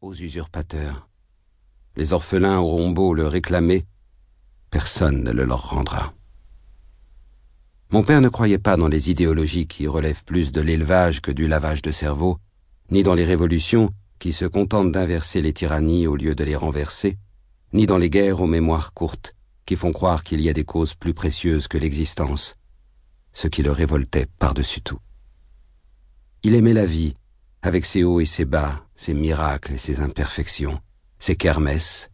aux usurpateurs. Les orphelins auront beau le réclamer, personne ne le leur rendra. Mon père ne croyait pas dans les idéologies qui relèvent plus de l'élevage que du lavage de cerveau, ni dans les révolutions qui se contentent d'inverser les tyrannies au lieu de les renverser, ni dans les guerres aux mémoires courtes qui font croire qu'il y a des causes plus précieuses que l'existence, ce qui le révoltait par-dessus tout. Il aimait la vie, avec ses hauts et ses bas, ses miracles et ses imperfections, ses kermesses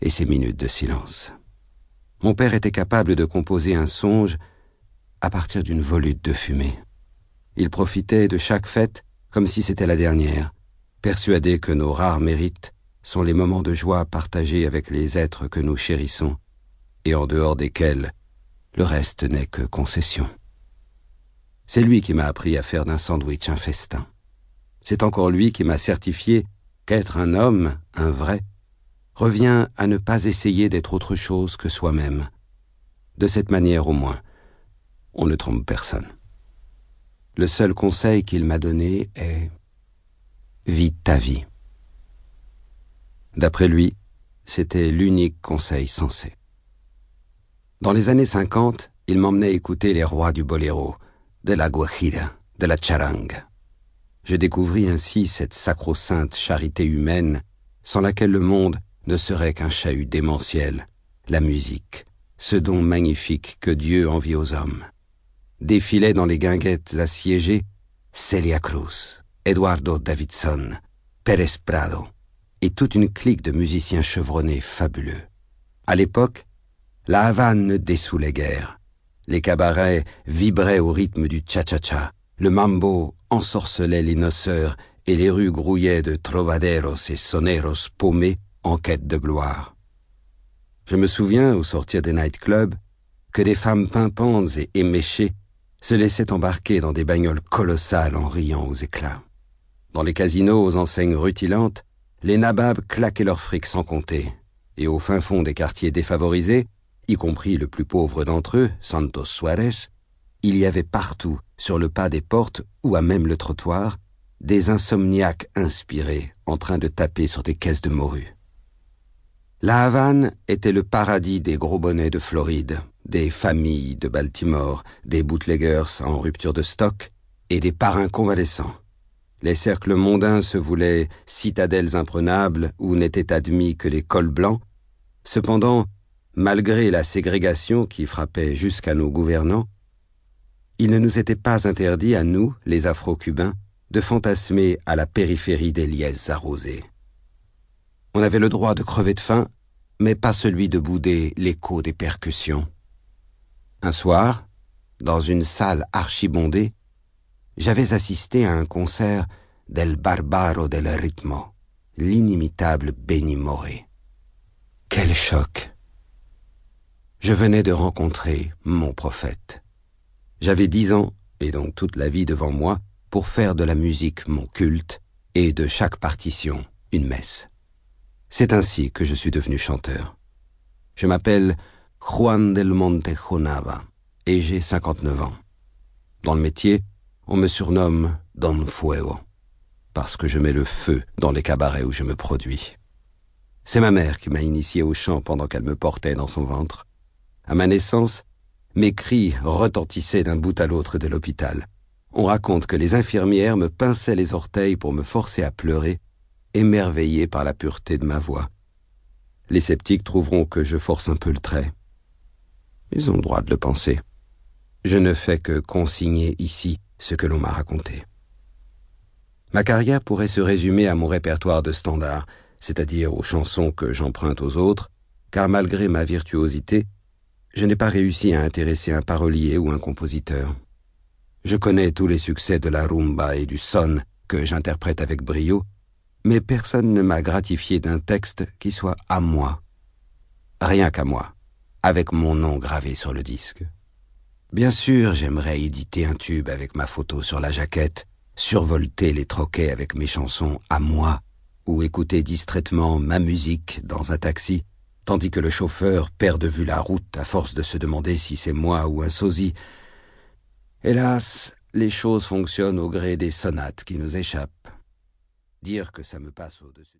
et ses minutes de silence. Mon père était capable de composer un songe à partir d'une volute de fumée. Il profitait de chaque fête comme si c'était la dernière, persuadé que nos rares mérites sont les moments de joie partagés avec les êtres que nous chérissons, et en dehors desquels le reste n'est que concession. C'est lui qui m'a appris à faire d'un sandwich un festin. C'est encore lui qui m'a certifié qu'être un homme, un vrai, revient à ne pas essayer d'être autre chose que soi-même. De cette manière au moins, on ne trompe personne. Le seul conseil qu'il m'a donné est Vis ta vie. D'après lui, c'était l'unique conseil sensé. Dans les années cinquante, il m'emmenait écouter les rois du boléro, de la guajira, de la charanga. Je découvris ainsi cette sacro-sainte charité humaine sans laquelle le monde ne serait qu'un chahut démentiel, la musique, ce don magnifique que Dieu envie aux hommes. Défilaient dans les guinguettes assiégées Celia Cruz, Eduardo Davidson, Pérez Prado, et toute une clique de musiciens chevronnés fabuleux. À l'époque, la Havane ne dessoulait guère. Les cabarets vibraient au rythme du cha-cha-cha, le mambo ensorcelait les noceurs et les rues grouillaient de trovaderos et soneros paumés en quête de gloire. Je me souviens, au sortir des nightclubs, que des femmes pimpantes et éméchées se laissaient embarquer dans des bagnoles colossales en riant aux éclats. Dans les casinos aux enseignes rutilantes, les nababs claquaient leurs frics sans compter, et au fin fond des quartiers défavorisés, y compris le plus pauvre d'entre eux, Santos Suarez, il y avait partout, sur le pas des portes ou à même le trottoir, des insomniaques inspirés en train de taper sur des caisses de morue. La Havane était le paradis des gros bonnets de Floride, des familles de Baltimore, des bootleggers en rupture de stock et des parrains convalescents. Les cercles mondains se voulaient citadelles imprenables où n'étaient admis que les cols blancs. Cependant, malgré la ségrégation qui frappait jusqu'à nos gouvernants, il ne nous était pas interdit à nous, les Afro-Cubains, de fantasmer à la périphérie des liesses arrosées. On avait le droit de crever de faim, mais pas celui de bouder l'écho des percussions. Un soir, dans une salle archibondée, j'avais assisté à un concert del Barbaro del Ritmo, l'inimitable Benny Moré. Quel choc Je venais de rencontrer mon prophète. J'avais dix ans, et donc toute la vie devant moi, pour faire de la musique mon culte, et de chaque partition une messe. C'est ainsi que je suis devenu chanteur. Je m'appelle Juan del Monte Jonava, et j'ai 59 ans. Dans le métier, on me surnomme Don Fuego, parce que je mets le feu dans les cabarets où je me produis. C'est ma mère qui m'a initié au chant pendant qu'elle me portait dans son ventre. À ma naissance, mes cris retentissaient d'un bout à l'autre de l'hôpital. On raconte que les infirmières me pinçaient les orteils pour me forcer à pleurer, émerveillés par la pureté de ma voix. Les sceptiques trouveront que je force un peu le trait. Ils ont le droit de le penser. Je ne fais que consigner ici ce que l'on m'a raconté. Ma carrière pourrait se résumer à mon répertoire de standards, c'est-à-dire aux chansons que j'emprunte aux autres, car malgré ma virtuosité, je n'ai pas réussi à intéresser un parolier ou un compositeur. Je connais tous les succès de la rumba et du son que j'interprète avec brio, mais personne ne m'a gratifié d'un texte qui soit à moi. Rien qu'à moi, avec mon nom gravé sur le disque. Bien sûr, j'aimerais éditer un tube avec ma photo sur la jaquette, survolter les troquets avec mes chansons à moi, ou écouter distraitement ma musique dans un taxi, tandis que le chauffeur perd de vue la route à force de se demander si c'est moi ou un sosie. Hélas, les choses fonctionnent au gré des sonates qui nous échappent. Dire que ça me passe au-dessus.